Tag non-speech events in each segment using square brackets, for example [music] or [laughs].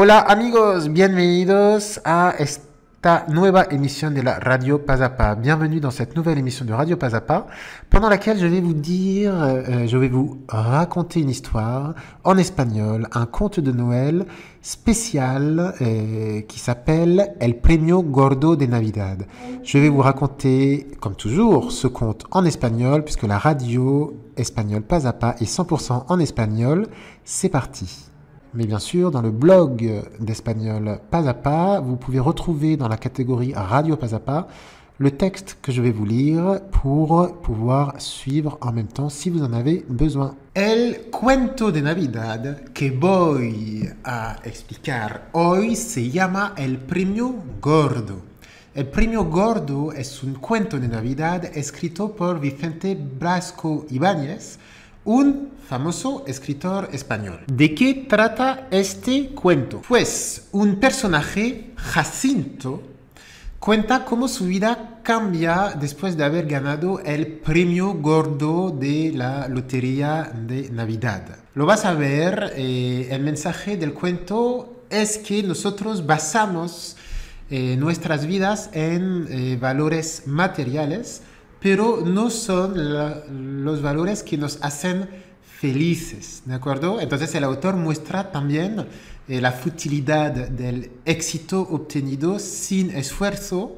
Hola amigos, bienvenidos a esta nueva émission de la Radio Pas. Bienvenue dans cette nouvelle émission de Radio Pas, pendant laquelle je vais vous dire, euh, je vais vous raconter une histoire en espagnol, un conte de Noël spécial euh, qui s'appelle El Premio Gordo de Navidad. Je vais vous raconter, comme toujours, ce conte en espagnol, puisque la radio espagnole Pas est 100% en espagnol. C'est parti. Mais bien sûr, dans le blog d'espagnol Pas à Pas, vous pouvez retrouver dans la catégorie Radio Pas à Pas le texte que je vais vous lire pour pouvoir suivre en même temps si vous en avez besoin. El cuento de Navidad que voy a explicar hoy se llama El Premio Gordo. El Premio Gordo es un cuento de Navidad escrito por Vicente Blasco Ibáñez, un famoso escritor español. ¿De qué trata este cuento? Pues un personaje, Jacinto, cuenta cómo su vida cambia después de haber ganado el premio gordo de la lotería de Navidad. Lo vas a ver, eh, el mensaje del cuento es que nosotros basamos eh, nuestras vidas en eh, valores materiales, pero no son los valores que nos hacen felices, ¿de acuerdo? Entonces el autor muestra también eh, la futilidad del éxito obtenido sin esfuerzo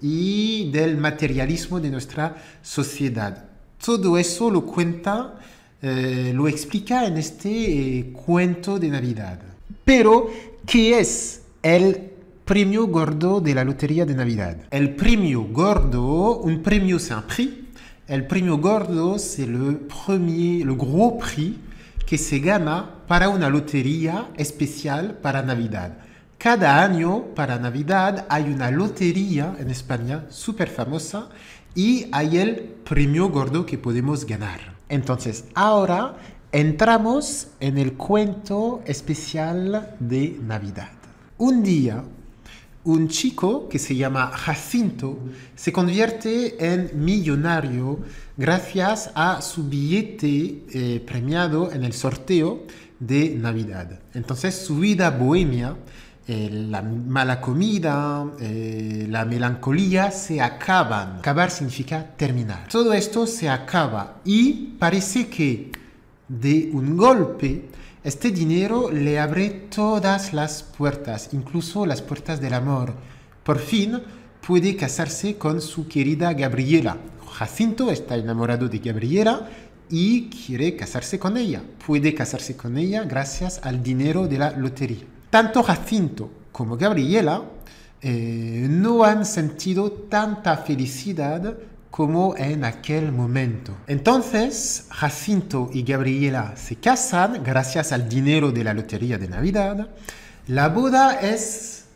y del materialismo de nuestra sociedad. Todo eso lo cuenta, eh, lo explica en este eh, cuento de Navidad. Pero, ¿qué es el premio gordo de la lotería de Navidad? El premio gordo, un premio c'est un prix. El premio gordo, c'est le premier, le gros prix que se gana para una lotería especial para Navidad. Cada año para Navidad hay una lotería en España súper famosa y hay el premio gordo que podemos ganar. Entonces, ahora entramos en el cuento especial de Navidad. Un día, un chico que se llama Jacinto se convierte en millonario gracias a su billete eh, premiado en el sorteo de Navidad. Entonces su vida bohemia, eh, la mala comida, eh, la melancolía se acaban. Acabar significa terminar. Todo esto se acaba y parece que de un golpe este dinero le abre todas las puertas, incluso las puertas del amor. Por fin puede casarse con su querida Gabriela. Jacinto está enamorado de Gabriela y quiere casarse con ella. Puede casarse con ella gracias al dinero de la lotería. Tanto Jacinto como Gabriela eh, no han sentido tanta felicidad como en aquel momento. Entonces, Jacinto y Gabriela se casan gracias al dinero de la lotería de Navidad. La boda es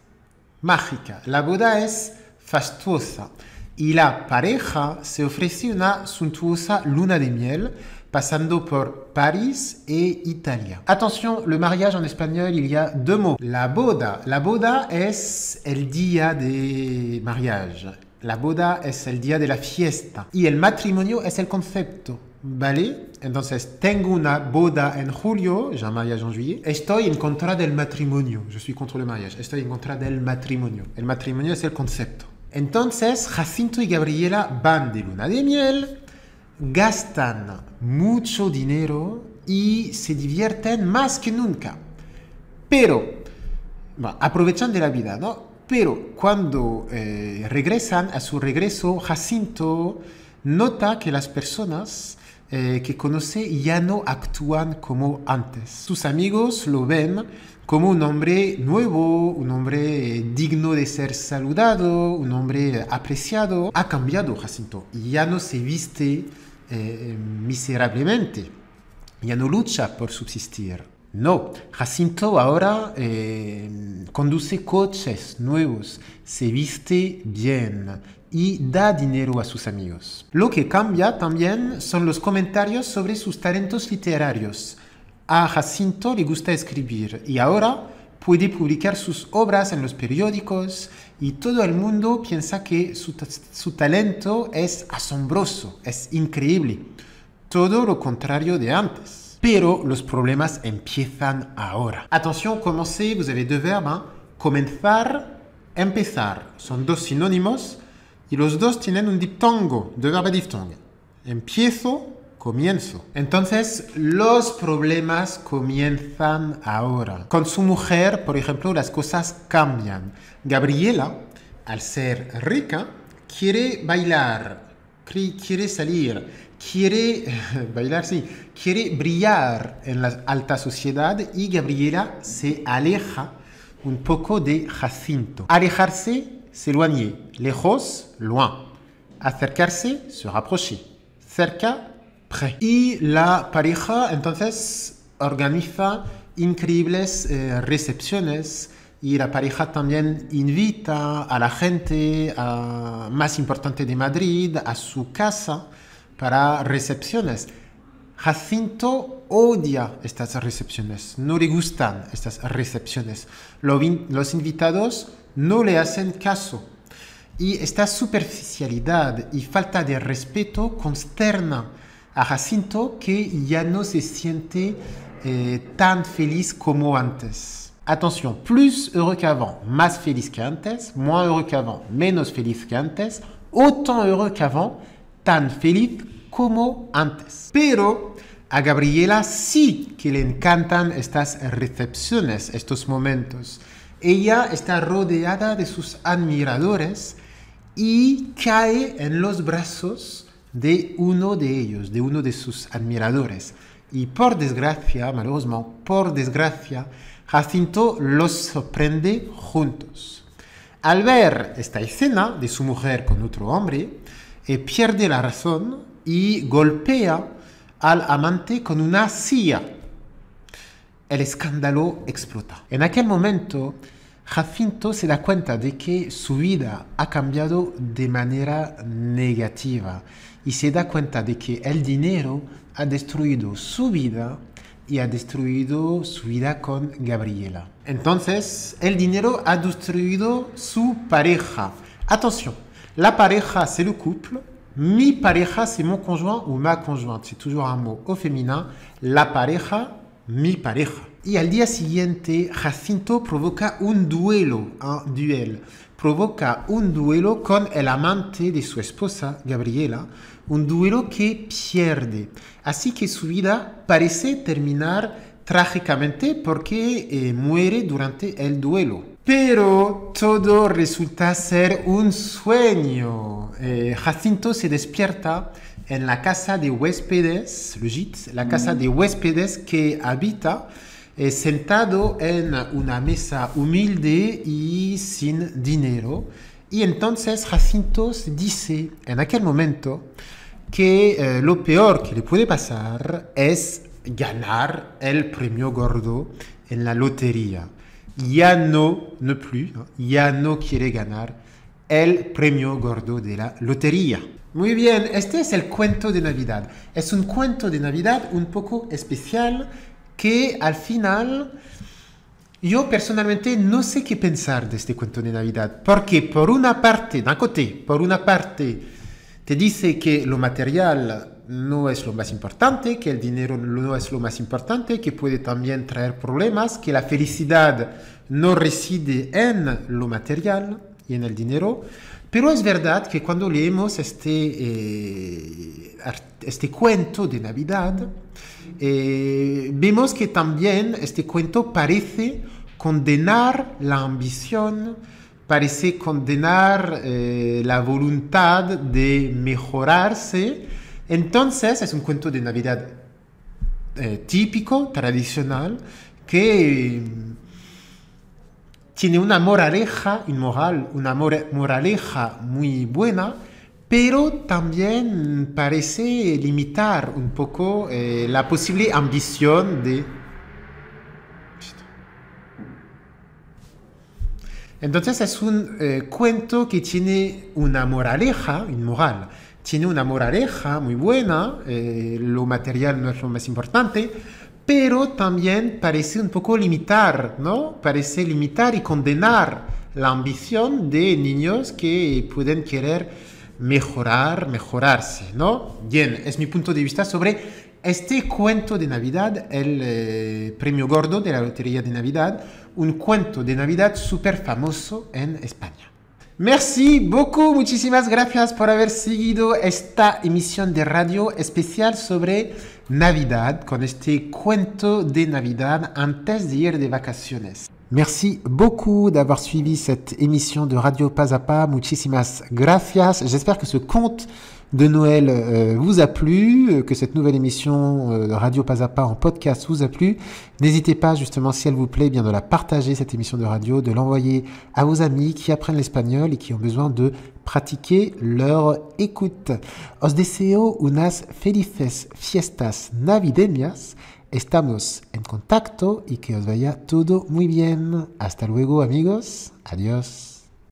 mágica, la boda es fastuosa y la pareja se ofrece una suntuosa luna de miel pasando por París et Italia. Attention, le mariage en espagnol, il y a deux mots. La boda, la boda es el día de mariage. La boda es el día de la fiesta. Y el matrimonio es el concepto. ¿Vale? Entonces, tengo una boda en julio, j'ai un mariage en. Estoy en contra del matrimonio. Je suis contre le mariage. Estoy en contra del matrimonio. El matrimonio es el concepto. Entonces, Jacinto y Gabriela van de luna de miel, gastan mucho dinero y se divierten más que nunca. Pero, bueno, aprovechan de la vida, ¿no? Pero cuando eh, regresan, a su regreso, Jacinto nota que las personas eh, que conoce ya no actúan como antes. Sus amigos lo ven como un hombre nuevo, un hombre eh, digno de ser saludado, un hombre apreciado. Ha cambiado Jacinto ya no se viste miserablemente, ya no lucha por subsistir. No, Jacinto ahora eh, conduce coches nuevos, se viste bien y da dinero a sus amigos. Lo que cambia también son los comentarios sobre sus talentos literarios. A Jacinto le gusta escribir y ahora puede publicar sus obras en los periódicos y todo el mundo piensa que su, su talento es asombroso, es increíble. Todo lo contrario de antes. Pero los problemas empiezan ahora. Attention, commencer, vous avez deux verbes. Hein? Comenzar, empezar. Son dos sinónimos y los dos tienen un diptongo, deux verbes diptongo. Empiezo, comienzo. Entonces, los problemas comienzan ahora. Con su mujer, por ejemplo, las cosas cambian. Gabriela, al ser rica, quiere bailar, quiere salir, quiere [laughs] bailar, sí, quiere brillar en la alta sociedad y Gabriela se aleja un poco de Jacinto. Alejarse, s'éloigner. Lejos, loin. Acercarse, se rapprocher. Cerca, près. Y la pareja entonces organiza increíbles eh, recepciones y la pareja también invita a la gente más importante de Madrid a su casa para recepciones. Jacinto odia estas recepciones, no le gustan estas recepciones. Los invitados no le hacen caso. Y esta superficialidad y falta de respeto consterna a Jacinto que ya no se siente eh, tan feliz como antes. Attention, plus heureux qu'avant, más feliz qu'antes, moins heureux qu'avant, menos feliz qu'antes, autant heureux qu'avant, tan feliz como antes. Pero a Gabriela sí que le encantan estas recepciones, estos momentos. Ella está rodeada de sus admiradores y cae en los brazos de uno de ellos, de uno de sus admiradores. Y por desgracia, malheureusement, por desgracia, Jacinto los sorprende juntos. Al ver esta escena de su mujer con otro hombre, eh, pierde la razón y golpea al amante con una silla. El escándalo explota. En aquel momento, Jacinto se da cuenta de que su vida ha cambiado de manera negativa y se da cuenta de que el dinero ha destruido su vida y ha destruido su vida con Gabriela. Entonces, el dinero ha destruido su pareja. Attention, la pareja c'est le couple, mi pareja c'est mon conjoint ou ma conjointe, c'est toujours un mot au féminin. La pareja, mi pareja. Y al día siguiente, Jacinto provoca un duelo, un duel. Provoca un duelo con el amante de su esposa, Gabriela, un duelo que pierde. Así que su vida parece terminar trágicamente porque eh, muere durante el duelo. Pero todo resulta ser un sueño. Eh, Jacinto se despierta en la casa de huéspedes, la casa de huéspedes que habita eh, sentado en una mesa humilde y sin dinero. Y entonces Jacinto dice en aquel momento que eh, lo peor que le puede pasar es ganar el premio gordo en la lotería. Ya no, no plus, ya no quiere ganar el premio gordo de la lotería. Muy bien, este es el cuento de Navidad. Es un cuento de Navidad un poco especial que al final yo personalmente no sé qué pensar de este cuento de Navidad. Porque por una parte, d'un côté, por una parte, te dice que lo material no es lo más importante, que el dinero no es lo más importante, que puede también traer problemas, que la felicidad no reside en lo material y en el dinero. Pero es verdad que cuando leemos este, eh, este cuento de Navidad, eh, vemos que también este cuento parece condenar la ambición, parece condenar eh, la voluntad de mejorarse. Entonces es un cuento de Navidad eh, típico, tradicional, que mm, tiene una moraleja inmoral, una moraleja muy buena, pero también parece limitar un poco eh, la posible ambición de Entonces es un eh, cuento que tiene una moraleja, inmoral, tiene una moraleja muy buena, eh, lo material no es lo más importante, pero también parece un poco limitar, ¿no? Parece limitar y condenar la ambición de niños que pueden querer mejorar, mejorarse, ¿no? Bien, es mi punto de vista sobre este cuento de Navidad, el eh, premio gordo de la Lotería de Navidad, un cuento de Navidad súper famoso en España. Merci beaucoup, muchísimas gracias por haber seguido esta emisión de radio especial sobre Navidad con este cuento de Navidad antes de ir de vacaciones. Merci beaucoup d'avoir suivi cette émission de Radio Pas à Pas. Muchísimas gracias. J'espère que ce conte de Noël euh, vous a plu, euh, que cette nouvelle émission euh, Radio Pas à Pas en podcast vous a plu. N'hésitez pas justement, si elle vous plaît, eh bien de la partager cette émission de radio, de l'envoyer à vos amis qui apprennent l'espagnol et qui ont besoin de pratiquer leur écoute. Os deseo unas felices fiestas navideñas. Estamos en contacto y que os vaya todo muy bien. Hasta luego amigos. Adiós.